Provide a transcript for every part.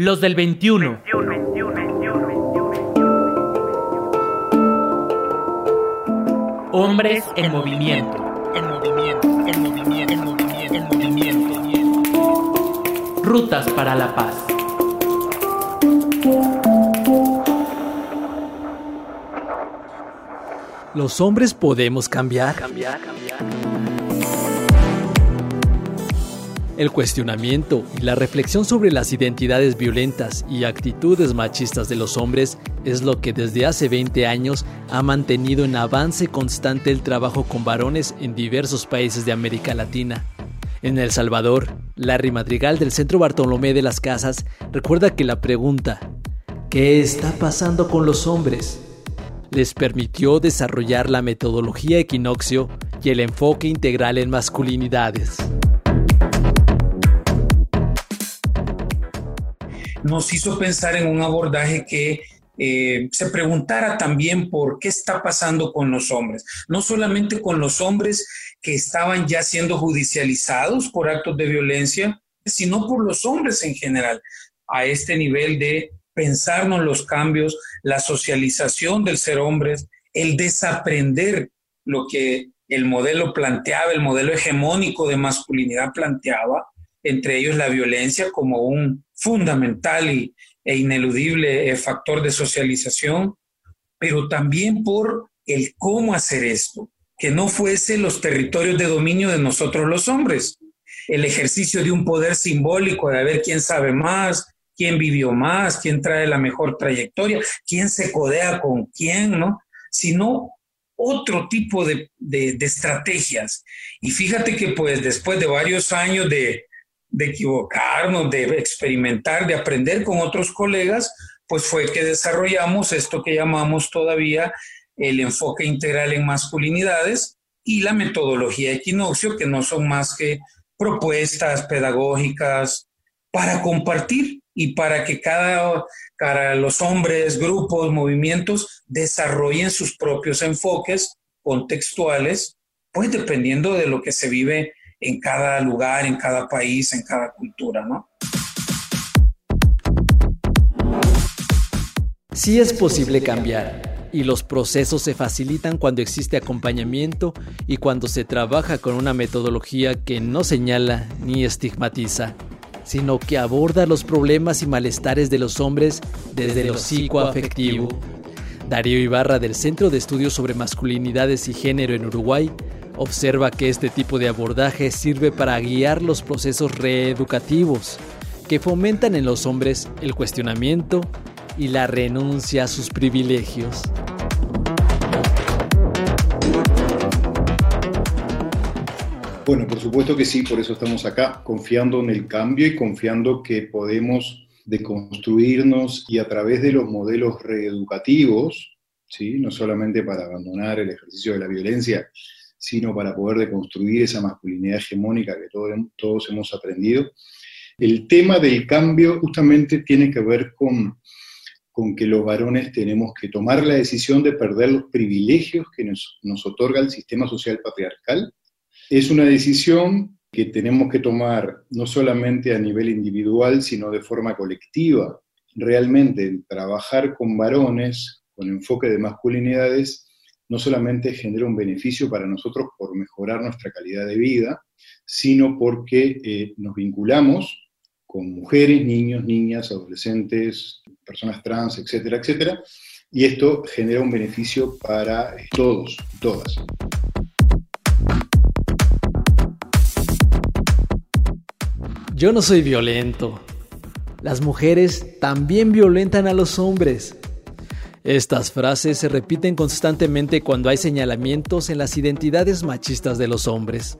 Los del 21. Hombres en movimiento. En movimiento, en movimiento, en movimiento, en movimiento. Rutas para la paz. Los hombres podemos cambiar. Cambiar, cambiar. El cuestionamiento y la reflexión sobre las identidades violentas y actitudes machistas de los hombres es lo que desde hace 20 años ha mantenido en avance constante el trabajo con varones en diversos países de América Latina. En El Salvador, Larry Madrigal del Centro Bartolomé de las Casas recuerda que la pregunta ¿Qué está pasando con los hombres? les permitió desarrollar la metodología equinoccio y el enfoque integral en masculinidades. Nos hizo pensar en un abordaje que eh, se preguntara también por qué está pasando con los hombres, no solamente con los hombres que estaban ya siendo judicializados por actos de violencia, sino por los hombres en general, a este nivel de pensarnos los cambios, la socialización del ser hombres, el desaprender lo que el modelo planteaba, el modelo hegemónico de masculinidad planteaba, entre ellos la violencia como un fundamental y, e ineludible eh, factor de socialización, pero también por el cómo hacer esto, que no fuese los territorios de dominio de nosotros los hombres, el ejercicio de un poder simbólico de ver quién sabe más, quién vivió más, quién trae la mejor trayectoria, quién se codea con quién, ¿no? Sino otro tipo de, de, de estrategias. Y fíjate que pues después de varios años de, de equivocarnos, de experimentar, de aprender con otros colegas, pues fue que desarrollamos esto que llamamos todavía el enfoque integral en masculinidades y la metodología equinoccio, que no son más que propuestas pedagógicas para compartir y para que cada, cada los hombres, grupos, movimientos desarrollen sus propios enfoques contextuales, pues dependiendo de lo que se vive en cada lugar, en cada país, en cada cultura, ¿no? Sí es posible cambiar y los procesos se facilitan cuando existe acompañamiento y cuando se trabaja con una metodología que no señala ni estigmatiza, sino que aborda los problemas y malestares de los hombres desde, lo psicoafectivo. Darío Ibarra del Centro de Estudios sobre Masculinidades y Género en Uruguay Observa que este tipo de abordaje sirve para guiar los procesos reeducativos que fomentan en los hombres el cuestionamiento y la renuncia a sus privilegios. Bueno, por supuesto que sí, por eso estamos acá, confiando en el cambio y confiando que podemos deconstruirnos y a través de los modelos reeducativos, ¿sí? no solamente para abandonar el ejercicio de la violencia, sino para poder deconstruir esa masculinidad hegemónica que todos, hemos aprendido. El tema del cambio justamente tiene que ver con, con que los varones tenemos que tomar la decisión de perder los privilegios que nos, nos otorga el sistema social patriarcal. Es una decisión que tenemos que tomar no solamente a nivel individual, sino de forma colectiva. Realmente trabajar con varones, con enfoque de masculinidades, no solamente genera un beneficio para nosotros por mejorar nuestra calidad de vida, sino porque eh, nos vinculamos con mujeres, niños, niñas, adolescentes, personas trans, etcétera, etcétera, y esto genera un beneficio para todos, todas. Yo no soy violento. Las mujeres también violentan a los hombres. Estas frases se repiten constantemente cuando hay señalamientos en las identidades machistas de los hombres.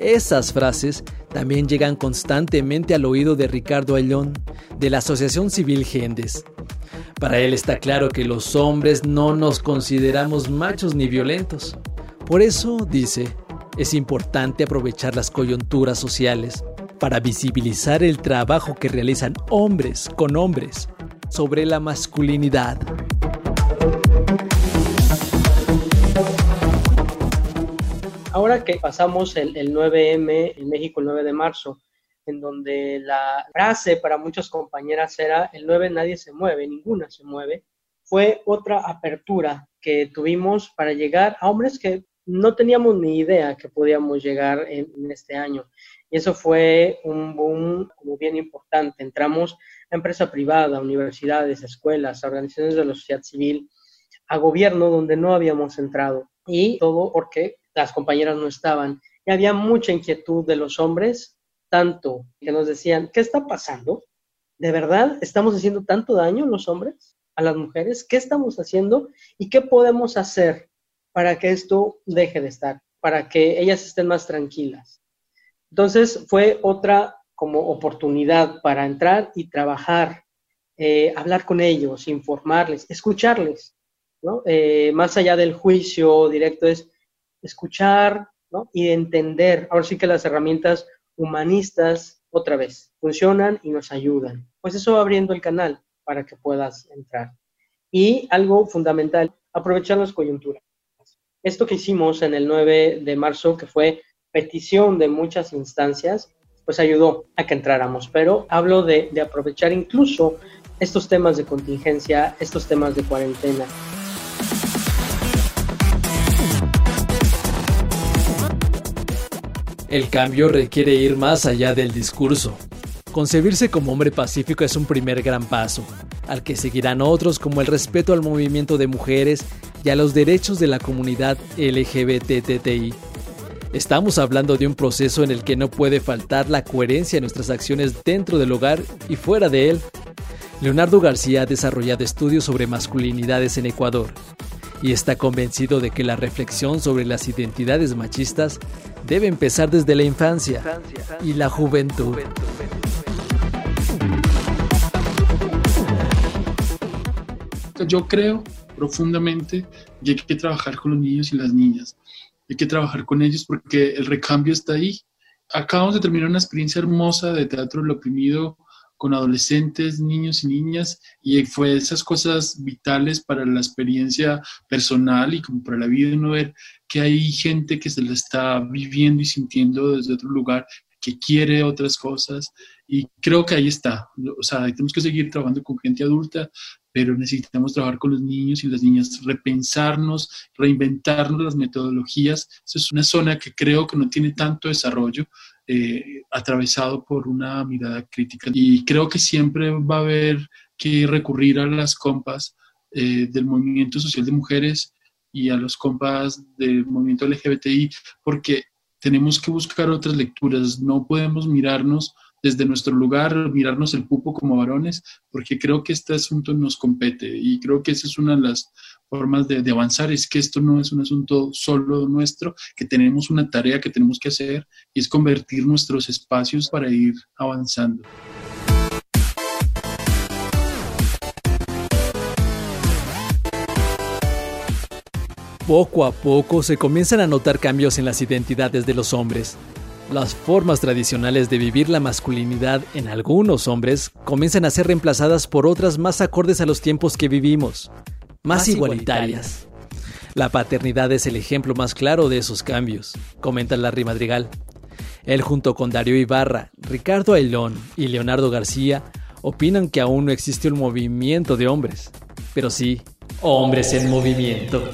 Esas frases también llegan constantemente al oído de Ricardo Ayllón, de la Asociación Civil Gendes. Para él está claro que los hombres no nos consideramos machos ni violentos. Por eso, dice, es importante aprovechar las coyunturas sociales para visibilizar el trabajo que realizan hombres con hombres sobre la masculinidad. Ahora que pasamos el, 9M en México, el 9 de marzo, en donde la frase para muchas compañeras era el 9 nadie se mueve, ninguna se mueve, fue otra apertura que tuvimos para llegar a hombres que no teníamos ni idea que podíamos llegar en, este año. Y eso fue un boom como bien importante. Entramos a empresa privada, universidades, escuelas, organizaciones de la sociedad civil, a gobierno donde no habíamos entrado. Y todo porque las compañeras no estaban. Y había mucha inquietud de los hombres, tanto que nos decían, ¿qué está pasando? ¿De verdad estamos haciendo tanto daño los hombres a las mujeres? ¿Qué estamos haciendo? ¿Y qué podemos hacer para que esto deje de estar? Para que ellas estén más tranquilas. Entonces fue otra como oportunidad para entrar y trabajar, eh, hablar con ellos, informarles, escucharles, ¿no? Eh, más allá del juicio directo es escuchar ¿no? y entender. Ahora sí que las herramientas humanistas, otra vez, funcionan y nos ayudan. Pues eso va abriendo el canal para que puedas entrar. Y algo fundamental, aprovechar las coyunturas. Esto que hicimos en el 9 de marzo, que fue petición de muchas instancias, pues ayudó a que entráramos. Pero hablo de, de aprovechar incluso estos temas de contingencia, estos temas de cuarentena. El cambio requiere ir más allá del discurso. Concebirse como hombre pacífico es un primer gran paso, al que seguirán otros como el respeto al movimiento de mujeres y a los derechos de la comunidad LGBTTI. Estamos hablando de un proceso en el que no puede faltar la coherencia en nuestras acciones dentro del hogar y fuera de él. Leonardo García ha desarrollado estudios sobre masculinidades en Ecuador y está convencido de que la reflexión sobre las identidades machistas debe empezar desde la infancia y la juventud. Yo creo profundamente que hay que trabajar con los niños y las niñas. Hay que trabajar con ellos porque el recambio está ahí. Acabamos de terminar una experiencia hermosa de teatro del oprimido con adolescentes, niños y niñas, y fue esas cosas vitales para la experiencia personal y como para la vida, uno ver que hay gente que se la está viviendo y sintiendo desde otro lugar, que quiere otras cosas, y creo que ahí está. O sea, tenemos que seguir trabajando con gente adulta, pero necesitamos trabajar con los niños y las niñas, repensarnos, reinventarnos las metodologías. Esa es una zona que creo que no tiene tanto desarrollo, eh, atravesado por una mirada crítica. Y creo que siempre va a haber que recurrir a las compas eh, del movimiento social de mujeres y a los compas del movimiento LGBTI, porque tenemos que buscar otras lecturas, no podemos mirarnos desde nuestro lugar, mirarnos el pupo como varones, porque creo que este asunto nos compete y creo que esa es una de las formas de, avanzar, es que esto no es un asunto solo nuestro, que tenemos una tarea que tenemos que hacer y es convertir nuestros espacios para ir avanzando. Poco a poco se comienzan a notar cambios en las identidades de los hombres. Las formas tradicionales de vivir la masculinidad en algunos hombres comienzan a ser reemplazadas por otras más acordes a los tiempos que vivimos, más, igualitarias. La paternidad es el ejemplo más claro de esos cambios, comenta Larry Madrigal. Él junto con Darío Ibarra, Ricardo Ailón y Leonardo García opinan que aún no existe un movimiento de hombres, pero sí hombres en movimiento.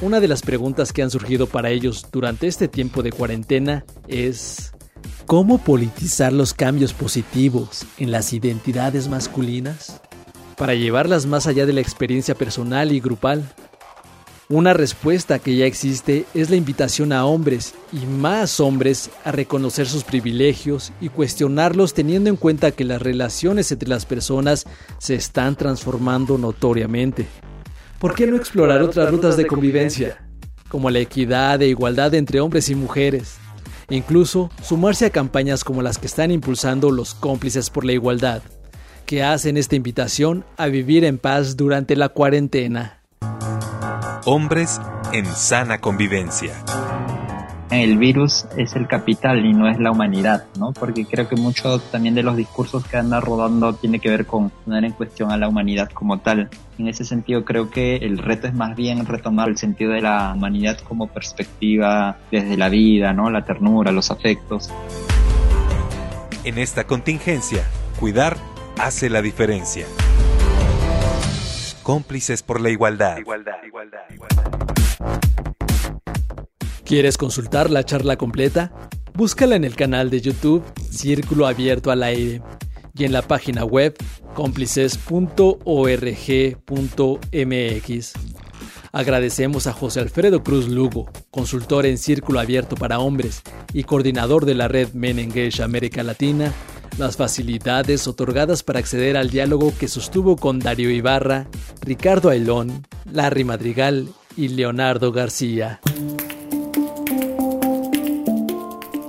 Una de las preguntas que han surgido para ellos durante este tiempo de cuarentena es ¿cómo politizar los cambios positivos en las identidades masculinas? Para llevarlas más allá de la experiencia personal y grupal. Una respuesta que ya existe es la invitación a hombres y más hombres a reconocer sus privilegios y cuestionarlos teniendo en cuenta que las relaciones entre las personas se están transformando notoriamente. ¿Por qué no explorar otras rutas de convivencia, como la equidad e igualdad entre hombres y mujeres? E incluso sumarse a campañas como las que están impulsando los cómplices por la igualdad, que hacen esta invitación a vivir en paz durante la cuarentena. Hombres en sana convivencia el virus es el capital y no es la humanidad, ¿no? Porque creo que mucho también de los discursos que anda rodando tiene que ver con poner en cuestión a la humanidad como tal. En ese sentido creo que el reto es más bien retomar el sentido de la humanidad como perspectiva desde la vida, ¿no? La ternura, los afectos. En esta contingencia, cuidar hace la diferencia. Cómplices por la igualdad. ¿Quieres consultar la charla completa? Búscala en el canal de YouTube Círculo Abierto al Aire y en la página web cómplices.org.mx. Agradecemos a José Alfredo Cruz Lugo, consultor en Círculo Abierto para Hombres y coordinador de la red Men Engage América Latina, las facilidades otorgadas para acceder al diálogo que sostuvo con Darío Ibarra, Ricardo Ailón, Larry Madrigal y Leonardo García.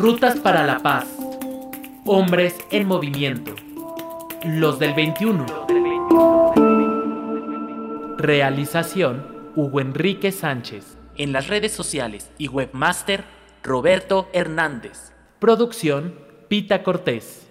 Rutas para la paz. Hombres en movimiento. Los del 21. Realización Hugo Enrique Sánchez. En las redes sociales y webmaster Roberto Hernández. Producción Pita Cortés.